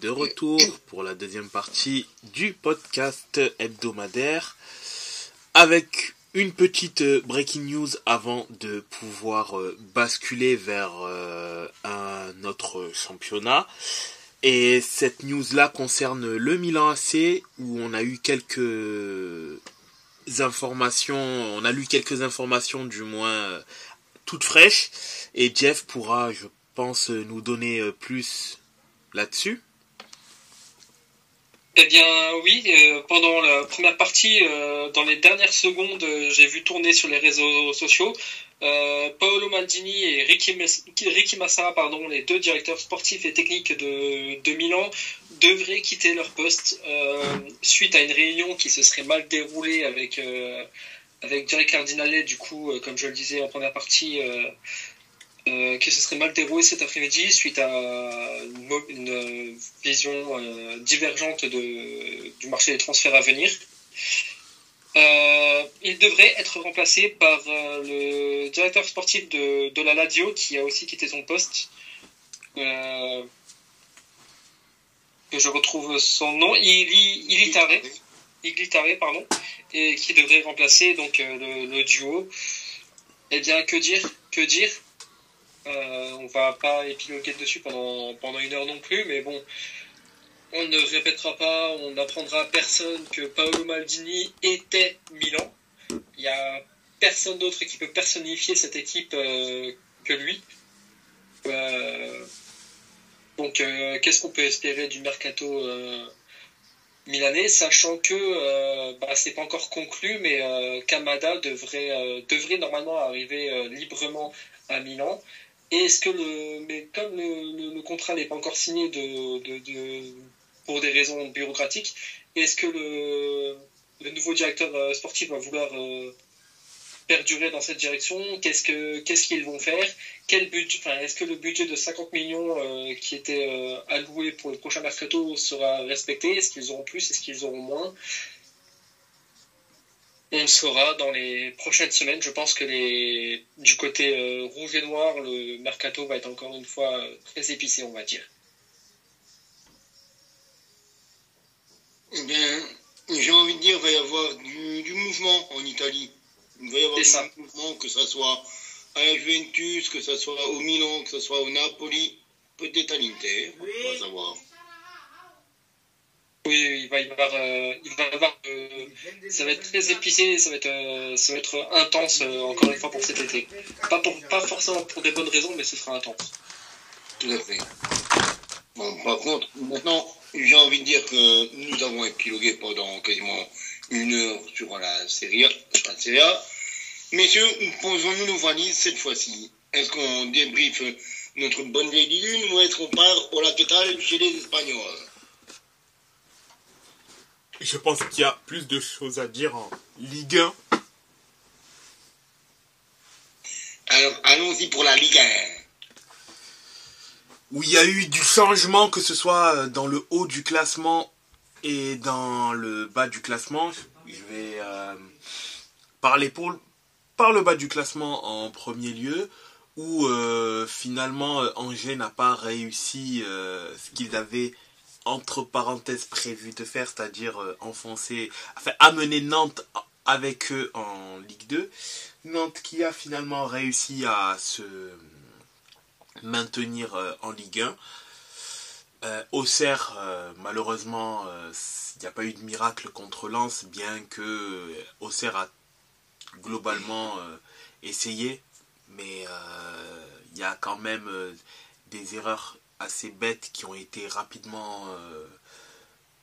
De retour pour la deuxième partie du podcast hebdomadaire avec une petite euh, breaking news avant de pouvoir euh, basculer vers euh, un autre championnat. Et cette news-là concerne le Milan AC où on a eu quelques informations, on a lu quelques informations du moins toutes fraîches et Jeff pourra, je pense, nous donner plus là-dessus? Eh bien oui, euh, pendant la première partie, euh, dans les dernières secondes, euh, j'ai vu tourner sur les réseaux sociaux Paolo Maldini et Ricky, Ricky Massa, pardon, les deux directeurs sportifs et techniques de, de Milan, devraient quitter leur poste suite à une réunion qui se serait mal déroulée avec, avec Jerry du coup, comme je le disais en première partie, euh, qui se serait mal déroulé cet après-midi suite à une, vision euh, divergente de, du marché des transferts à venir. Euh, il devrait être remplacé par le directeur sportif de, de, la Lazio qui a aussi quitté son poste. que je retrouve son nom, Ilitare, Ilitare, pardon, et qui devrait remplacer donc le, le duo. Eh bien, que dire, que dire? Euh, on va pas épiloguer dessus pendant, pendant une heure non plus, mais bon, on ne répétera pas, on n'apprendra à personne que Paolo Maldini était Milan. Il n'y a personne d'autre qui peut personnifier cette équipe euh, que lui. Euh, donc, qu'est-ce qu'on peut espérer du mercato milanais, sachant que bah, c'est pas encore conclu, mais Kamada devrait, devrait normalement arriver librement à Milan est-ce que le, mais comme le, contrat n'est pas encore signé de, pour des raisons bureaucratiques, est-ce que le, nouveau directeur euh, sportif va vouloir euh, perdurer dans cette direction? Qu'est-ce que qu'est-ce qu'ils vont faire? Quel budget enfin, Est-ce que le budget de 50 millions euh, qui était alloué pour le prochain mercato sera respecté? Est-ce qu'ils auront plus? Est-ce qu'ils auront moins? On le saura dans les prochaines semaines. Je pense que les... du côté euh, rouge et noir, le mercato va être encore une fois euh, très épicé, on va dire. Eh bien, j'ai envie de dire, il va y avoir du, mouvement en Italie. Il va y avoir du mouvement, que ce soit à la Juventus, que ce soit au Milan, que ce soit au Napoli, peut-être à l'Inter, on va savoir. Oui, il va y avoir, euh, il va avoir euh, ça va être très épicé, ça va être, euh, ça va être intense encore une fois pour cet été. Pas pour, pas forcément pour des bonnes raisons, mais ce sera intense. Tout à fait. Bon, par contre, maintenant, j'ai envie de dire que nous avons épilogué pendant quasiment une heure sur la série A. La série A. Messieurs, posons-nous nos valises cette fois-ci. Est-ce qu'on débriefe notre bonne vieille lune ou est-ce qu'on part au laquetal chez les Espagnols? Je pense qu'il y a plus de choses à dire en Ligue 1. Alors, allons-y pour la Ligue 1. Où il y a eu du changement, que ce soit dans le haut du classement et dans le bas du classement. Je vais euh, parler pour, par le bas du classement en premier lieu, où euh, finalement Angers n'a pas réussi euh, ce qu'ils avaient entre parenthèses prévu de faire, c'est-à-dire euh, enfoncer, enfin amener Nantes avec eux en Ligue 2. Nantes qui a finalement réussi à se maintenir euh, en Ligue 1. Euh, Auxerre, malheureusement, il n'y a pas eu de miracle contre Lens, bien que Auxerre a globalement essayé, mais il y a quand même des erreurs assez bêtes qui ont été rapidement euh,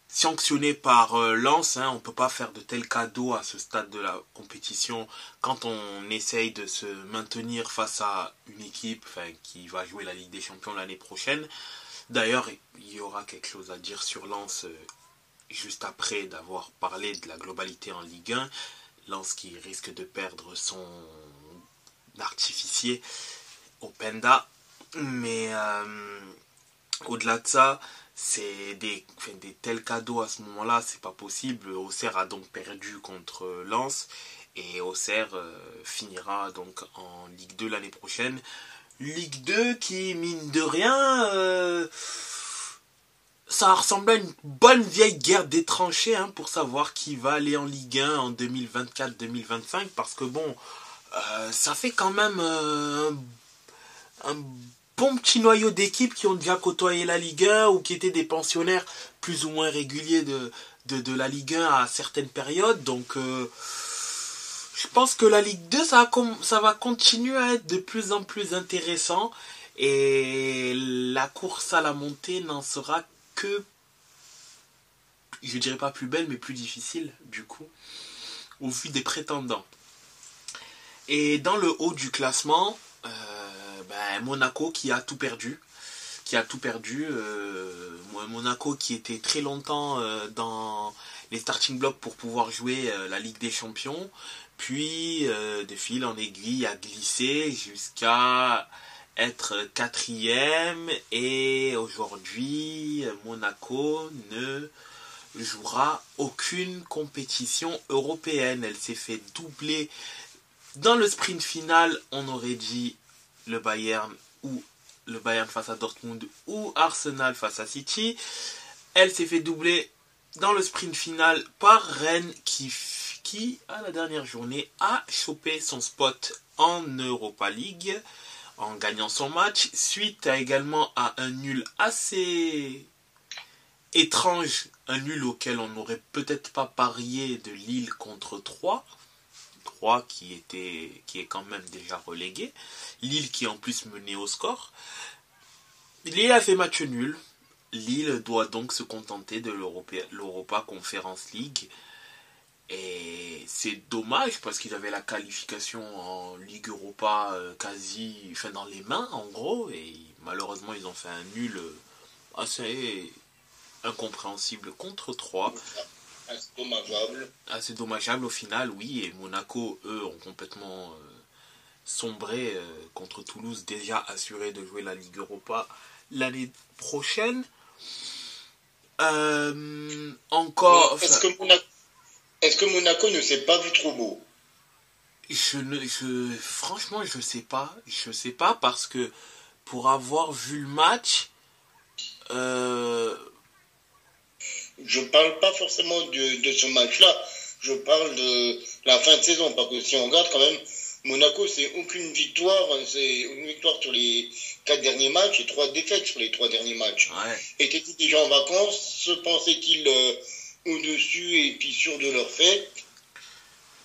sanctionnées par euh, Lens. Hein. On ne peut pas faire de tels cadeaux à ce stade de la compétition quand on essaye de se maintenir face à une équipe qui va jouer la Ligue des Champions l'année prochaine. D'ailleurs, il y aura quelque chose à dire sur Lens euh, juste après d'avoir parlé de la globalité en Ligue 1. Lens qui risque de perdre son artificier Openda. Mais au-delà de ça, c'est des, des tels cadeaux à ce moment-là, c'est pas possible. Auxerre a donc perdu contre Lens et Auxerre euh, finira donc en Ligue 2 l'année prochaine. Ligue 2 qui, mine de rien, euh, ça ressemble à une bonne vieille guerre des tranchées hein, pour savoir qui va aller en Ligue 1 en 2024-2025. Parce que bon, euh, ça fait quand même euh, un bon petit noyau d'équipes qui ont déjà côtoyé la Ligue 1 ou qui étaient des pensionnaires plus ou moins réguliers de, de, la Ligue 1 à certaines périodes. Donc je pense que la Ligue 2, ça va, ça va continuer à être de plus en plus intéressant. Et la course à la montée n'en sera que, je dirais pas plus belle, mais plus difficile, du coup, au vu des prétendants. Et dans le haut du classement, euh, ben, Monaco qui a tout perdu. Qui a tout perdu. Euh, Monaco qui était très longtemps euh, dans les starting blocks pour pouvoir jouer la Ligue des Champions puis euh, de fil en aiguille à glisser jusqu'à être quatrième et aujourd'hui Monaco ne jouera aucune compétition européenne. Elle s'est fait doubler dans le sprint final. On aurait dit le Bayern ou le Bayern face à Dortmund ou Arsenal face à City. Elle s'est fait doubler dans le sprint final par Rennes qui à la dernière journée, a chopé son spot en Europa League en gagnant son match, suite également à un nul assez étrange, un nul auquel on n'aurait peut-être pas parié de Lille contre 3. 3 qui, était, qui est quand même déjà relégué. Lille qui en plus menait au score. Lille a fait match nul. Lille doit donc se contenter de l'Europa Conference League et c'est dommage parce qu'ils avaient la qualification en Ligue Europa euh, quasi enfin, dans les mains en gros. Et malheureusement ils ont fait un nul assez incompréhensible contre 3. Assez dommageable. Assez dommageable au final, oui. Et Monaco, eux, ont complètement euh, sombré contre Toulouse, déjà assuré de jouer la Ligue Europa l'année prochaine. encore. Est-ce que Monaco est-ce que Monaco ne s'est pas vu trop beau? Je ne, je, franchement, je sais pas. Je sais pas parce que pour avoir vu le match, euh... je parle pas forcément de, de ce match-là. Je parle de la fin de saison parce que si on regarde quand même, Monaco c'est aucune victoire, c'est une victoire sur les quatre derniers matchs et trois défaites sur les trois derniers matchs. Ouais. Étaient-ils déjà en vacances? Se pensaient-ils euh, au-dessus et puis sûr de leur fait?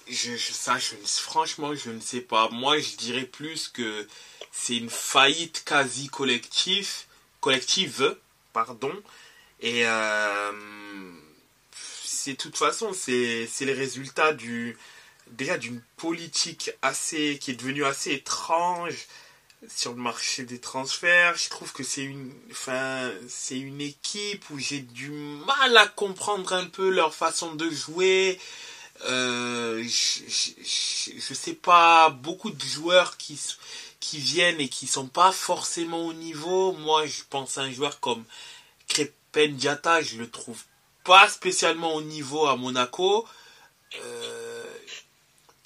Je, ça, je, franchement, je ne sais pas. Moi, je dirais plus que c'est une faillite quasi collective, collective, pardon. Et euh, c'est de toute façon, c'est le résultat du déjà d'une politique assez qui est devenue assez étrange sur le marché des transferts. Je trouve que c'est une, une équipe où j'ai du mal à comprendre un peu leur façon de jouer. Euh, je, sais pas, beaucoup de joueurs qui, qui viennent et qui sont pas forcément au niveau. Moi, je pense à un joueur comme Crépin Diata, je le trouve pas spécialement au niveau à Monaco. Euh,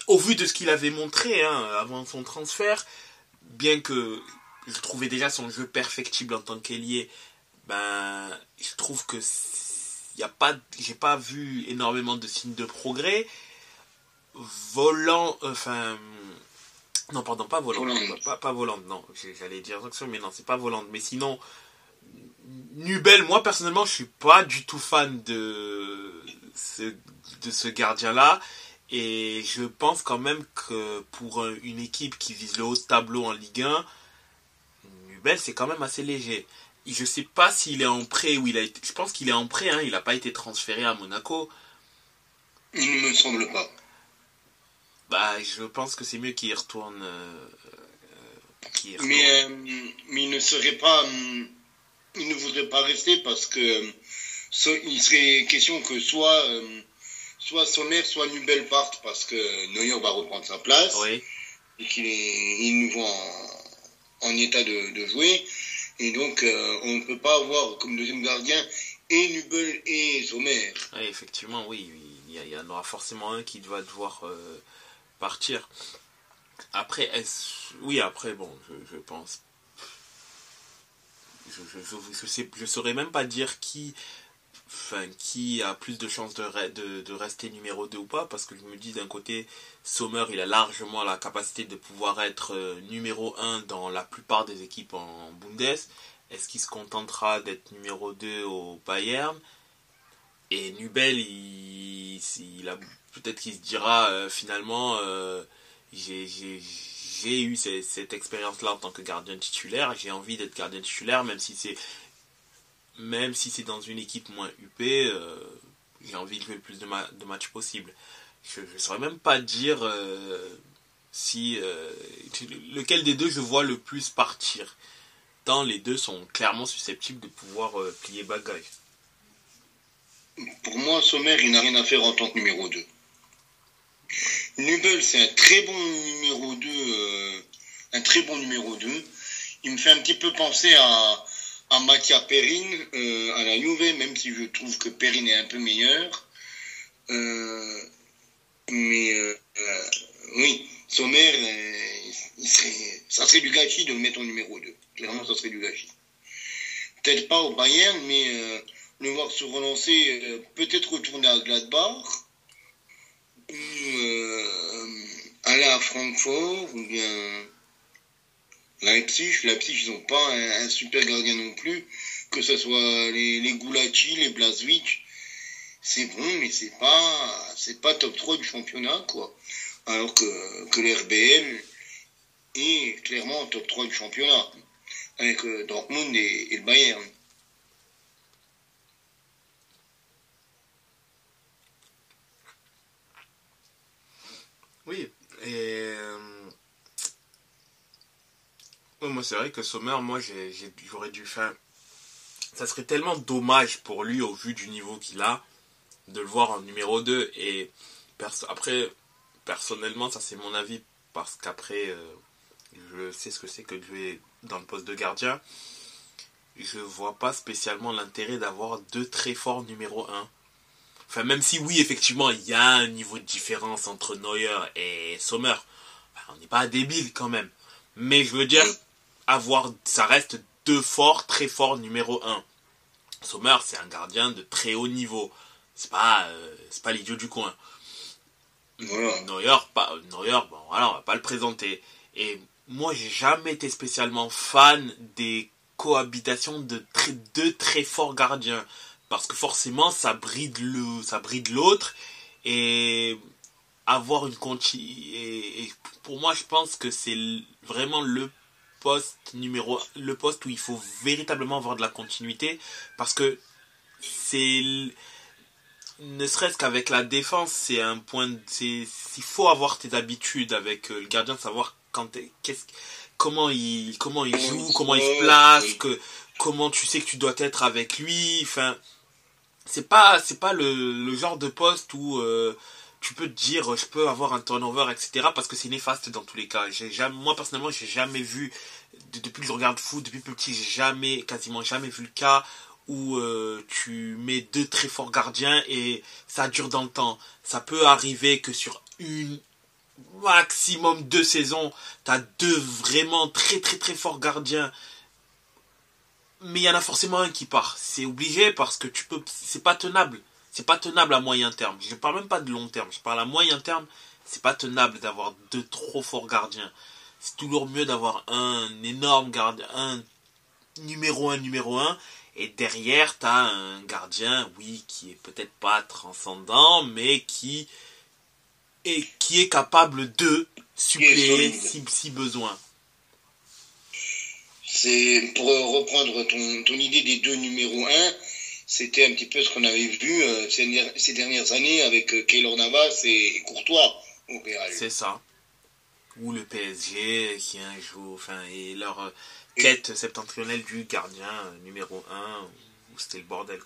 au vu de ce qu'il avait montré hein, avant son transfert, bien que je trouvais déjà son jeu perfectible en tant qu'ailier, ben, je trouve que y a pas, j'ai pas vu énormément de signes de progrès. Volant, enfin, non, pardon, pas volant, pas, pas, volant, non, j'allais dire mais non, c'est pas volant. Mais sinon, Nubel, moi personnellement, je suis pas du tout fan de ce, de ce gardien-là. Et je pense quand même que pour une équipe qui vise le haut de tableau en Ligue 1, Nubel c'est quand même assez léger. Je sais pas s'il est en prêt ou il a été. Je pense qu'il est en prêt, hein, il n'a pas été transféré à Monaco. Il ne me semble pas. Bah, je pense que c'est mieux qu'il retourne. Euh, euh, mais, euh, mais il ne serait pas. Il ne voudrait pas rester parce que. il serait question que soit soit Sommer, soit Nubel partent parce que Neuer va reprendre sa place et qu'il est nouveau en, état de, jouer. Et donc, euh, on ne peut pas avoir comme deuxième gardien et Nubel et Sommer. Oui, effectivement, oui. Il y, en aura forcément un qui doit devoir euh, partir. Après, oui, après, bon, je, je pense je, je, saurais même pas dire qui, enfin, qui a plus de chances de, rester numéro 2 ou pas, parce que je me dis d'un côté, Sommer, il a largement la capacité de pouvoir être euh, numéro 1 dans la plupart des équipes en Bundes. Est-ce qu'il se contentera d'être numéro 2 au Bayern? Et Nubel, il, il peut-être qu'il se dira euh, finalement, euh, j'ai eu cette, expérience-là en tant que gardien titulaire, j'ai envie d'être gardien titulaire, même si c'est même si c'est dans une équipe moins UP, euh, j'ai envie de jouer le plus de, de matchs possible. Je ne saurais même pas dire si lequel des deux je vois le plus partir. Tant les deux sont clairement susceptibles de pouvoir plier bagage. Pour moi, Sommer, il n'a rien à faire en tant que numéro 2. Nubel, c'est un très bon numéro 2. Euh, un très bon numéro 2. Il me fait un petit peu penser à, à Mathia Perrin, euh, à la Juve, même si je trouve que Perrin est un peu meilleur. Euh, mais oui, Sommer, ça serait du gâchis de le mettre en numéro 2. Clairement, ça serait du gâchis. Peut-être pas au Bayern, mais le voir se relancer, peut-être retourner à Gladbach euh, aller à Francfort ou bien Leipzig. Leipzig, ils n'ont pas un, super gardien non plus, que ce soit les, les les Blaswich. C'est bon, mais c'est pas, c'est pas top 3 du championnat, quoi. Alors que, que l'RBL est clairement top 3 du championnat, avec euh, Dortmund et le Bayern. Oui, et. Euh, moi, c'est vrai que Sommer, moi, j'aurais dû faire. Ça serait tellement dommage pour lui, au vu du niveau qu'il a, de le voir en numéro 2. Et après, personnellement, ça c'est mon avis, parce qu'après, euh, je sais ce que c'est que de jouer dans le poste de gardien. Je vois pas spécialement l'intérêt d'avoir deux très forts numéro 1 Enfin, même si oui, effectivement, il y a un niveau de différence entre Neuer et Sommer. on n'est pas débile quand même. Mais je veux dire, avoir, ça reste deux forts, très forts numéro un. Sommer, c'est un gardien de très haut niveau. C'est pas, euh, c'est pas l'idiot du coin. Neuer, pas, Neuer, bon voilà, on va pas le présenter. Et moi, j'ai jamais été spécialement fan des cohabitations de très, deux très forts gardiens parce que forcément ça bride le ça bride l'autre et avoir une continuité et, pour moi je pense que c'est vraiment le poste numéro le poste où il faut véritablement avoir de la continuité parce que c'est ne serait-ce qu'avec la défense c'est un point c'est il faut avoir tes habitudes avec euh, le gardien savoir quand qu'est-ce comment il comment il joue comment il se place que comment tu sais que tu dois être avec lui enfin c'est pas pas le, genre de poste où euh, tu peux te dire je peux avoir un turnover etc parce que c'est néfaste dans tous les cas. J'ai jamais moi personnellement j'ai jamais vu depuis que je regarde foot depuis petit j'ai jamais quasiment jamais vu le cas où euh, tu mets deux très forts gardiens et ça dure dans le temps. Ça peut arriver que sur une maximum deux saisons tu as deux vraiment très très très forts gardiens mais il y en a forcément un qui part. C'est obligé parce que tu peux, c'est pas tenable. C'est pas tenable à moyen terme. Je parle même pas de long terme. Je parle à moyen terme. C'est pas tenable d'avoir deux trop forts gardiens. C'est toujours mieux d'avoir un énorme gardien, un numéro un, numéro un. Et derrière, tu as un gardien, oui, qui est peut-être pas transcendant, mais qui est, qui est capable de suppléer si, si besoin c'est pour reprendre ton, ton, idée des deux numéros 1, c'était un petit peu ce qu'on avait vu euh, ces, dernières années avec euh, Keylor Navas et, Courtois au Real. C'est ça. Ou le PSG qui un jour, enfin, et leur euh, quête septentrionale du gardien numéro 1, où c'était le bordel.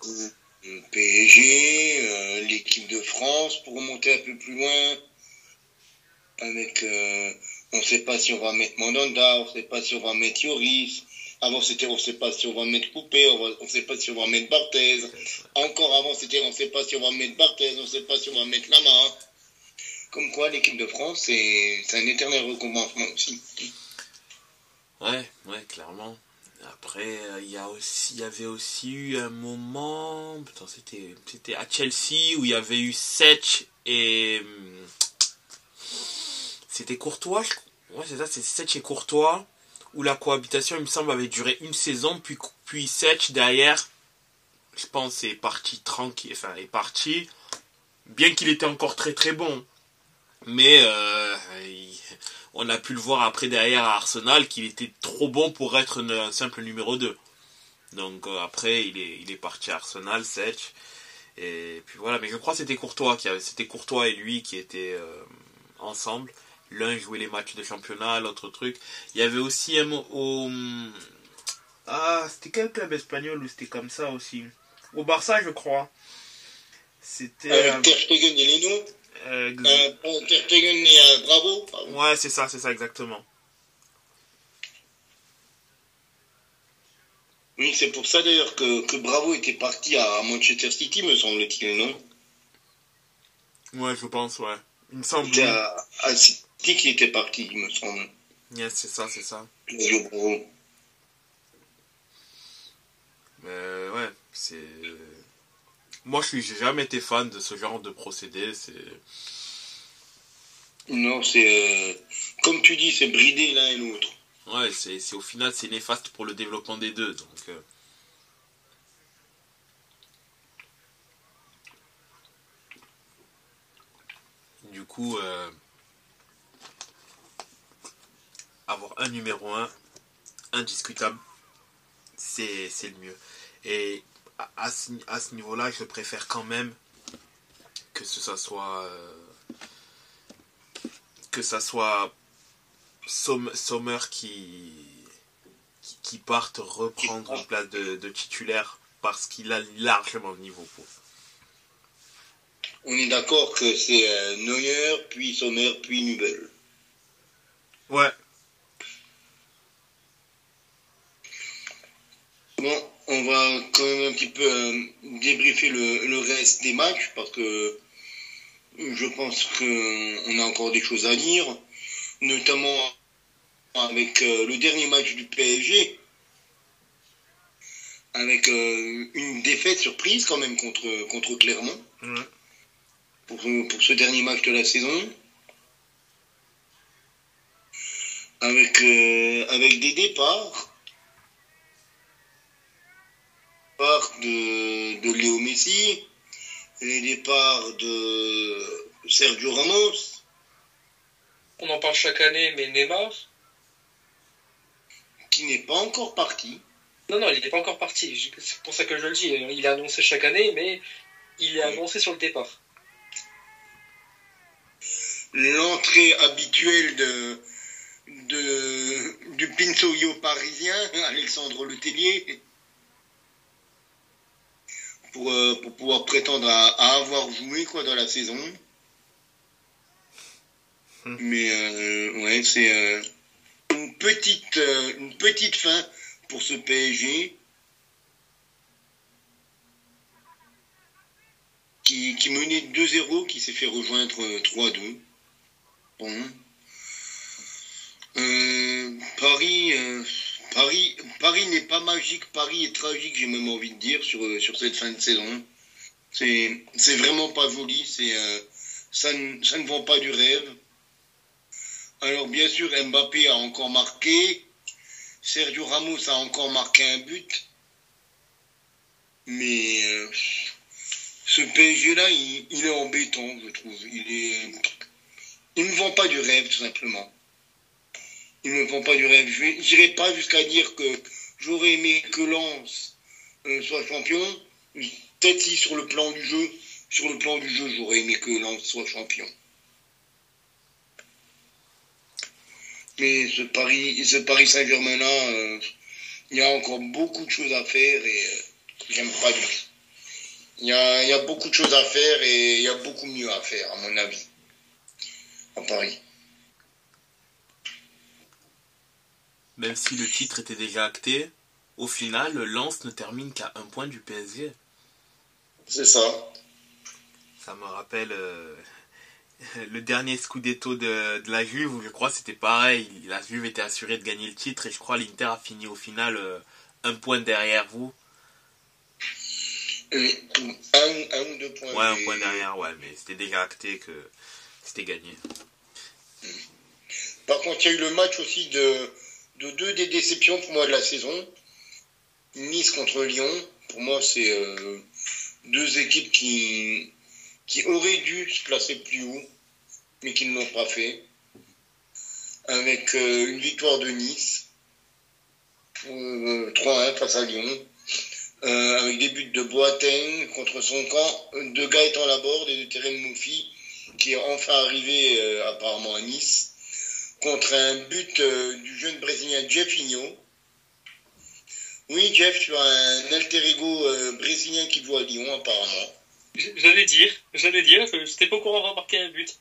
Le PSG, l'équipe de France pour remonter un peu plus loin avec on ne sait pas si on va mettre Mononda, on ne sait pas si on va mettre Yoris. Avant, c'était on ne sait pas si on va mettre Coupé, on ne sait pas si on va mettre Barthez. Encore avant, c'était on ne sait pas si on va mettre Barthez, on ne sait pas si on va mettre Lama. Comme quoi, l'équipe de France, c'est un éternel recommencement aussi. Ouais, ouais, clairement. Après, il y, a aussi, il y avait aussi eu un moment. Putain, c'était, c'était à Chelsea où il y avait eu Setch et. hum, C'était Courtois, je crois. Ouais, c'est ça, c'est Setch et Courtois. Où la cohabitation, il me semble, avait duré une saison. Puis, puis Setch derrière, je pense, est parti tranquille. Enfin, est parti. Bien qu'il était encore très très bon. Mais euh, on a pu le voir après derrière à Arsenal qu'il était trop bon pour être un simple numéro 2. Donc euh, après il est, il est parti à Arsenal, Setch. Et puis voilà, mais je crois que c'était Courtois c'était Courtois et lui qui étaient euh, ensemble. L'un jouait les matchs de championnat, l'autre truc. Il y avait aussi un mo- au ah c'était quel club espagnol où c'était comme ça aussi? Au Barça je crois. C'était euh, Ter Stegen et Leno. euh, Euh, Ter Stegen et euh, Bravo. pardon. Ouais, c'est ça, c'est ça exactement. Oui, c'est pour ça d'ailleurs que, que Bravo était parti à Manchester City, me semble-t-il, non? Ouais, je pense, ouais. Il me semble. C'était à, à City qui était parti, il me semble. Yes, c'est ça, c'est ça. Mais ouais, c'est. Moi, je suis, j'ai jamais été fan de ce genre de procédé. C'est. Non, c'est... euh, comme tu dis, c'est bridé l'un et l'autre. Ouais, c'est, c'est au final, c'est néfaste pour le développement des deux. Donc. euh, Du coup, euh, avoir un numéro 1 indiscutable, c'est, le mieux. Et à, à ce, à ce niveau-là, je préfère quand même que ce ça soit euh, que ça soit Somm- Sommer qui, qui qui parte reprendre une place de, de titulaire parce qu'il a largement le niveau pour. On est d'accord que c'est euh, Neuer, puis Sommer, puis Nubel. Ouais. Bon, on va quand même un petit peu euh, débriefer le, le reste des matchs parce que je pense qu'on a encore des choses à dire, notamment avec euh, le dernier match du PSG, avec euh, une défaite surprise quand même contre, contre Clermont pour, pour ce dernier match de la saison. Avec, euh, avec des départs. Départ de, de Léo Messi, les départs de Sergio Ramos, On en parle chaque année, mais Neymar, qui n'est pas encore parti. non, non, il n'est pas encore parti. C'est pour ça que je le dis. Il est annoncé chaque année, mais il est annoncé sur le départ. L'entrée habituelle de, de, du Pinsoyo parisien, Alexandre Letellier, pour, euh, pour pouvoir prétendre à, à avoir joué quoi, dans la saison. Hmm. Mais euh, ouais, c'est euh, une, petite, une petite fin pour ce PSG. Qui, qui menait 2-0, qui s'est fait rejoindre euh, 3-2. Bon. Euh, Paris, euh, Paris, Paris n'est pas magique, Paris est tragique, j'ai même envie de dire, sur, euh, cette fin de saison. C'est, vraiment pas joli, euh, ça, ne- ça vend pas du rêve. Alors bien sûr, Mbappé a encore marqué, Sergio Ramos a encore marqué un but, mais euh, ce PSG-là, il, il est embêtant, je trouve. Il est, il ne vend pas du rêve, tout simplement. Il ne me vend pas du rêve. Je n'irai pas jusqu'à dire que j'aurais aimé que Lens euh, soit champion. Peut-être si sur le plan du jeu, sur le plan du jeu, j'aurais aimé que Lens soit champion. Mais ce Paris, ce Paris Saint-Germain-là, euh, il y a encore beaucoup de choses à faire et euh, j'aime pas du tout. Il y, a, il y a beaucoup de choses à faire et il y a beaucoup mieux à faire, à mon avis, à Paris. Même si le titre était déjà acté, au final, Lens ne termine qu'à un point du PSG. C'est ça. Ça me rappelle euh, le dernier Scudetto de, de la Juve, je crois c'était pareil. La Juve était assurée de gagner le titre et je crois l'Inter a fini au final euh, un point derrière vous. Euh, un, un, ou deux points. Ouais, un point derrière, ouais, mais c'était déjà acté que c'était gagné. Par contre, il y a eu le match aussi de, de deux des déceptions pour moi de la saison. Nice contre Lyon. Pour moi, c'est euh, deux équipes qui, qui auraient dû se placer plus haut, mais qui ne l'ont pas fait. Avec euh, une victoire de Nice, 3-1 face à Lyon. Euh, avec des buts de Boateng contre son camp, de Gaëtan Laborde et de Terem Moufi, qui est enfin arrivé euh, apparemment à Nice, contre un but euh, du jeune Brésilien Jeffinho. Oui, Jeff, tu as un alter ego brésilien qui joue à Lyon apparemment. J'allais dire, j'allais dire, j'étais pas au courant d'avoir marqué un but.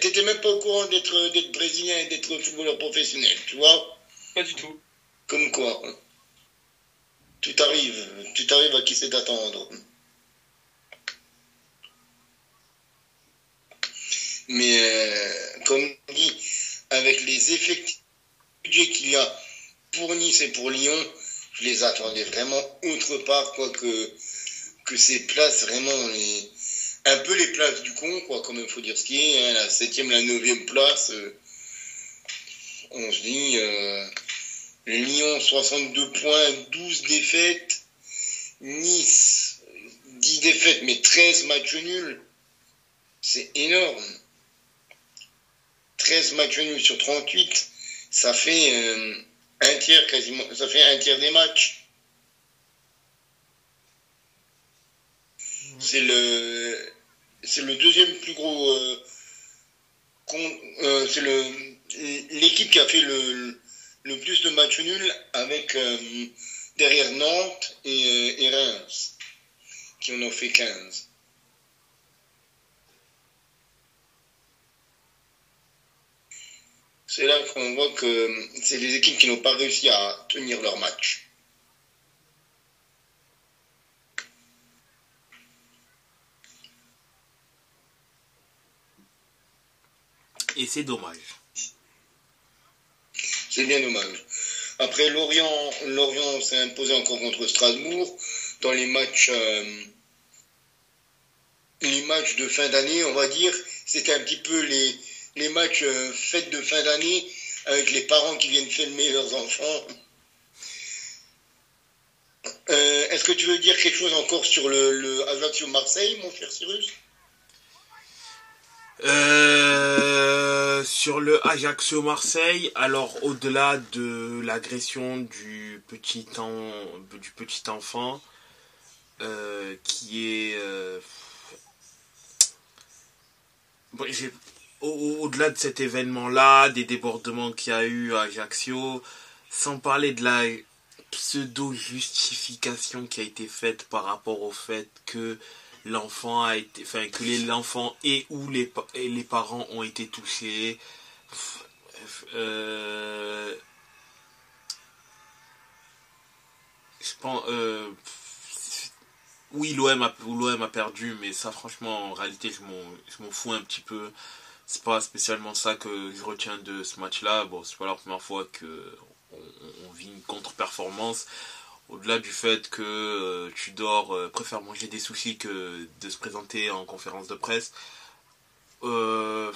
T'étais même pas au courant d'être brésilien et d'être footballeur professionnel, tu vois? Pas du tout. Comme quoi hein. Tu t'arrives, tu t'arrives à qui c'est d'attendre. Mais euh, comme dit, avec les effectifs qu'il y a pour Nice et pour Lyon, je les attendais vraiment autre part, quoi que, que ces places, vraiment, les, un peu les places du con, quoi, comme il faut dire ce qui est, hein, la septième, la neuvième place, euh, on se dit, euh, Lyon 62 points, 12 défaites. Nice 10 défaites mais 13 matchs nuls. C'est énorme. 13 matchs nuls sur 38, ça fait euh, un tiers quasiment, ça fait un tiers des matchs. C'est le c'est le deuxième plus gros euh, euh, c'est le l'équipe qui a fait le le plus de matchs nuls avec derrière Nantes et, et, Reims, qui en ont fait 15. C'est là qu'on voit que c'est les équipes qui n'ont pas réussi à tenir leur match. Et c'est dommage. C'est bien dommage. Après, Lorient, Lorient s'est imposé encore contre Strasbourg dans les matchs, euh, les matchs de fin d'année, on va dire. C'était un petit peu les, les matchs euh, fêtes de fin d'année avec les parents qui viennent filmer leurs enfants. Euh, Est-ce que tu veux dire quelque chose encore sur le, le Ajaccio-Marseille, mon cher Cyrus? Euh, sur le Ajaccio Marseille, alors au-delà de l'agression du petit du petit enfant qui est bon, au-delà de cet événement-là, des débordements qu'il y a eu à Ajaccio, sans parler de la pseudo-justification qui a été faite par rapport au fait que l'enfant a été, enfin que l'enfant et ou les, les parents ont été touchés. Euh, je pense, euh, oui l'OM a, l'OM a perdu, mais ça franchement en réalité je m'en, je m'en fous un petit peu. C'est pas spécialement ça que je retiens de ce match-là. Bon, c'est pas la première fois que on, vit une contre-performance au-delà du fait que euh, Tudor euh, préfère manger des sushis que de se présenter en conférence de presse, euh,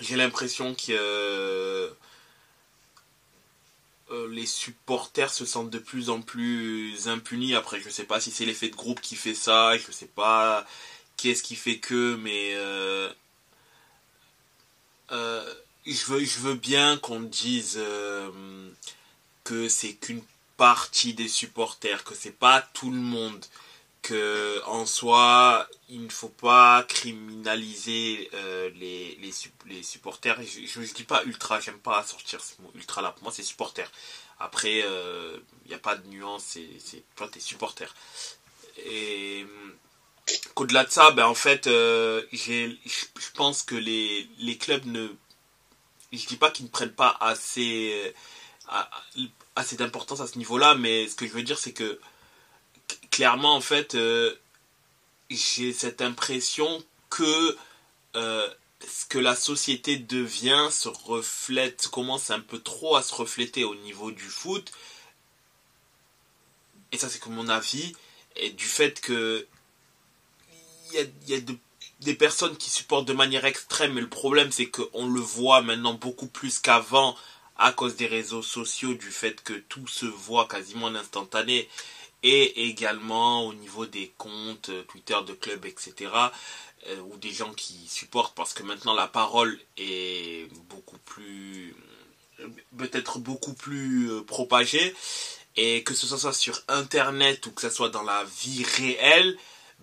j'ai l'impression que les supporters se sentent de plus en plus impunis. Après, je sais pas si c'est l'effet de groupe qui fait ça, je sais pas qu'est-ce qui fait que, mais je veux, je veux bien qu'on dise euh, que c'est qu'une partie des supporters, que c'est pas tout le monde, que en soi il ne faut pas criminaliser euh, les, les, les, supporters. Je, ne dis pas ultra, j'aime pas sortir ce mot ultra là. Pour moi c'est supporter. Après il euh, n'y a pas de nuance, c'est toi t'es supporter. Et qu'au-delà de ça, ben en fait, je pense que les, les clubs ne je dis pas qu'ils ne prennent pas assez, euh, assez d'importance à ce niveau-là, mais ce que je veux dire, c'est que clairement, en fait, euh, j'ai cette impression que euh, ce que la société devient se reflète, commence un peu trop à se refléter au niveau du foot. Et ça, c'est mon avis. Et du fait que y a, y a de- des personnes qui supportent de manière extrême. Mais le problème, c'est qu'on le voit maintenant beaucoup plus qu'avant à cause des réseaux sociaux, du fait que tout se voit quasiment en instantané. Et également au niveau des comptes euh, Twitter de clubs, etc euh, ou des gens qui supportent parce que maintenant la parole est beaucoup plus peut-être beaucoup plus euh, propagée et que ce soit sur internet ou que ce soit dans la vie réelle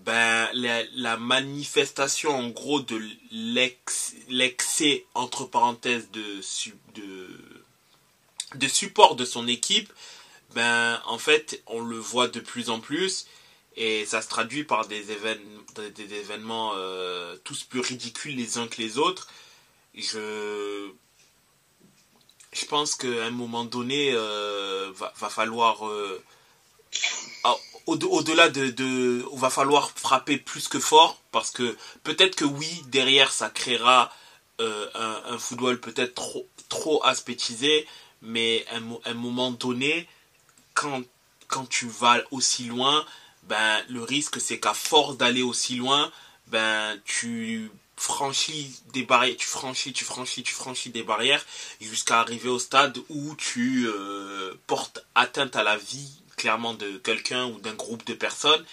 ben la, manifestation en gros de l'ex- l'excès entre parenthèses de, de de support de son équipe ben en fait on le voit de plus en plus et ça se traduit par des, des événements euh, tous plus ridicules les uns que les autres. Je, je pense qu'à un moment donné, euh, va, va falloir, euh, au-delà de, de, va falloir frapper plus que fort parce que peut-être que oui, derrière ça créera euh, un, football peut-être trop, trop aspétisé, mais à un, un moment donné, quand, quand tu vas aussi loin, ben le risque c'est qu'à force d'aller aussi loin, ben tu franchis des barrières, tu franchis, tu franchis, tu franchis des barrières jusqu'à arriver au stade où tu euh, portes atteinte à la vie clairement de quelqu'un ou d'un groupe de personnes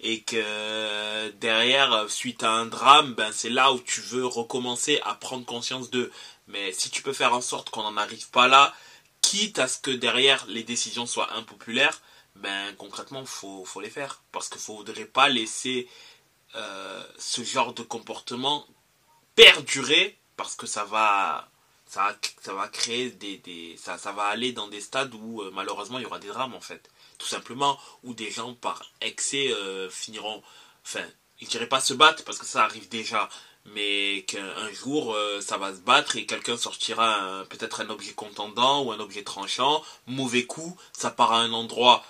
et que derrière suite à un drame ben c'est là où tu veux recommencer à prendre conscience de mais si tu peux faire en sorte qu'on n'en arrive pas là quitte à ce que derrière les décisions soient impopulaires ben concrètement faut faut les faire. Parce qu'il faudrait pas laisser euh, ce genre de comportement perdurer parce que ça va ça ça va créer des, des ça, ça va aller dans des stades où euh, malheureusement il y aura des drames en fait. Tout simplement où des gens par excès euh, finiront enfin je dirais pas se battre parce que ça arrive déjà mais qu'un jour euh, ça va se battre et quelqu'un sortira peut-être un objet contendant ou un objet tranchant mauvais coup ça part à un endroit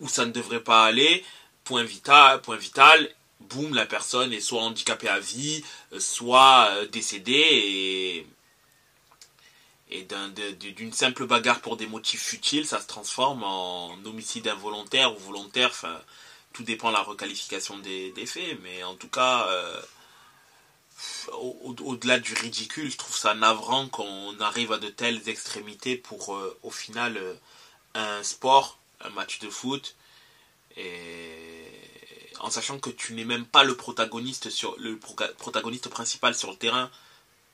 où ça ne devrait pas aller, point vital, point vital, boum, la personne est soit handicapée à vie, soit décédée et et d'une simple bagarre pour des motifs futiles, ça se transforme en homicide involontaire ou volontaire, enfin, tout dépend de la requalification des, faits, mais en tout cas, euh, au- au- au-delà du ridicule, je trouve ça navrant qu'on arrive à de telles extrémités pour, euh, au final, euh, un sport, un match de foot, et en sachant que tu n'es même pas le protagoniste sur le protagoniste principal sur le terrain,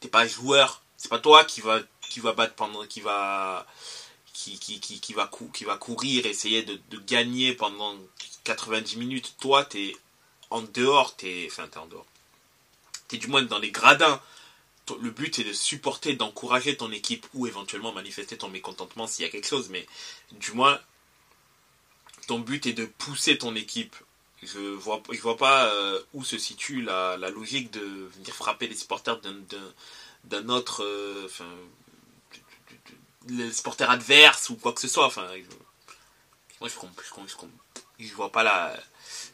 t'es pas joueur, c'est pas toi qui va qui va battre pendant qui va qui, qui, qui, va cou- qui va courir essayer de, de gagner pendant 90 minutes. Toi t'es en dehors t'es enfin t'es en dehors. T'es du moins dans les gradins. Le but est de supporter d'encourager ton équipe ou éventuellement manifester ton mécontentement s'il y a quelque chose. Mais du moins ton but est de pousser ton équipe. Je vois je vois pas euh, où se situe la, la logique de venir frapper les supporters d'un autre euh, les supporters adverses ou quoi que ce soit enfin je, moi je comprends je, comprends- je, vois pas la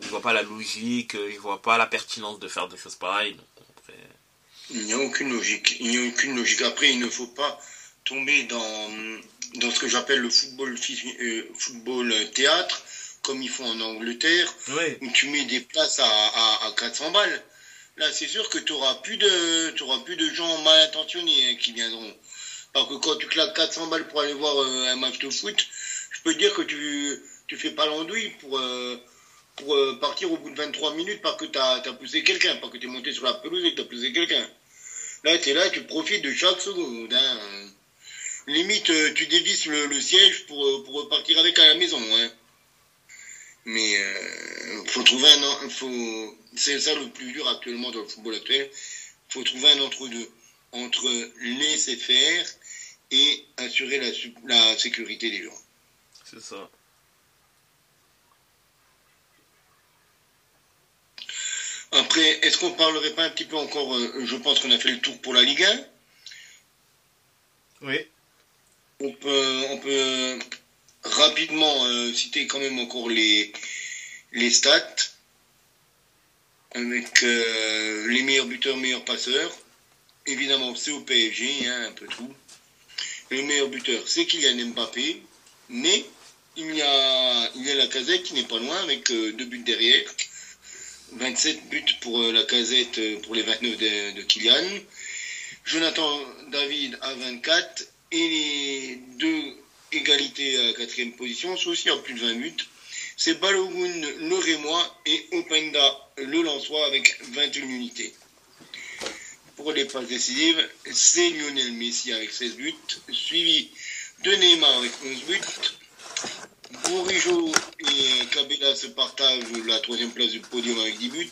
je vois pas la logique je vois pas la pertinence de faire des choses pareilles donc après, Il n'y a aucune logique. Il n'y a aucune logique. Après, il ne faut pas tomber dans, dans ce que j'appelle le football, euh, football théâtre, comme ils font en Angleterre, oui où tu mets des places à, à, à 400 balles. Là, c'est sûr que tu n'auras plus, de- t'auras plus de gens mal intentionnés hein, qui viendront. Parce que quand tu claques 400 balles pour aller voir euh, un match de foot, je peux te dire que tu tu fais pas l'andouille pour, euh, pour euh, partir au bout de 23 minutes parce que tu as, poussé quelqu'un, parce que tu es monté sur la pelouse et que tu as poussé quelqu'un. Là, tu là, tu profites de chaque seconde. hein. Limite, tu dévisses le, siège pour, pour repartir avec à la maison. Hein. Mais euh, faut trouver un, faut, c'est ça le plus dur actuellement dans le football actuel. faut trouver un entre-deux entre laisser faire et assurer la, la sécurité des gens. c'est ça Après, est-ce qu'on parlerait pas un petit peu encore, euh, je pense qu'on a fait le tour pour la Ligue 1 oui On peut, on peut rapidement euh, citer quand même encore les, les stats. avec euh, les meilleurs buteurs, meilleurs passeurs. Évidemment, c'est au PSG, hein, un peu tout. Le meilleur buteur, c'est Kylian Mbappé, mais il y a, il y a la casette qui n'est pas loin avec euh, deux buts derrière. 27 buts pour euh, la casette euh, pour les 29 de, Kylian. Jonathan David à 24 et les deux égalités à la quatrième position sont aussi à plus de 20 buts. C'est Balogun le Rémois et Openda le Lançois avec 21 unités. Pour les passes décisives, c'est Lionel Messi avec 16 buts, suivi de Neymar avec 11 buts. Bourigeau et Cabella se partagent la troisième place du podium avec 10 buts.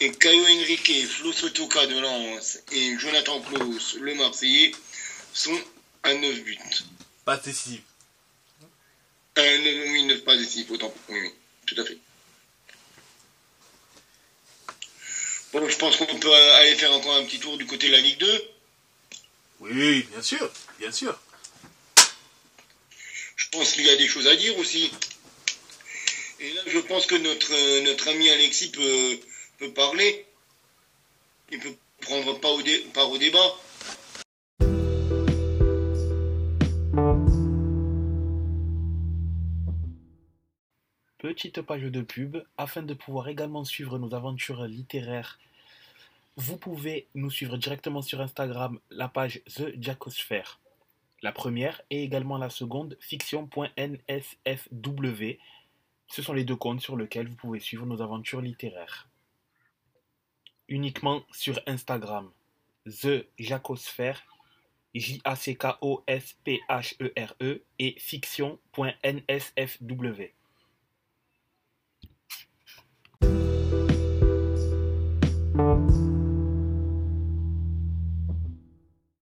Et Caio Henrique, Flo Sotoka de Lens et Jonathan Klaus, le Marseillais, sont à 9 buts. Pas décisif. Euh, oui, 9 pas décisifs, autant. Oui, oui, tout à fait. Bon, je pense qu'on peut aller faire encore un petit tour du côté de la Ligue 2. Oui, bien sûr, bien sûr. Je pense qu'il y a des choses à dire aussi. Et là, je pense que notre, euh, notre ami Alexis peut, peut parler. Il peut prendre part au, dé- part au débat. Petite page de pub, afin de pouvoir également suivre nos aventures littéraires, vous pouvez nous suivre directement sur Instagram, la page The Jacosphere. La première et également la seconde, fiction.nsfw. Ce sont les deux comptes sur lesquels vous pouvez suivre nos aventures littéraires. Uniquement sur Instagram, The Jacosphère, J-A-C-K-O-S-P-H-E-R-E E et fiction.nsfw.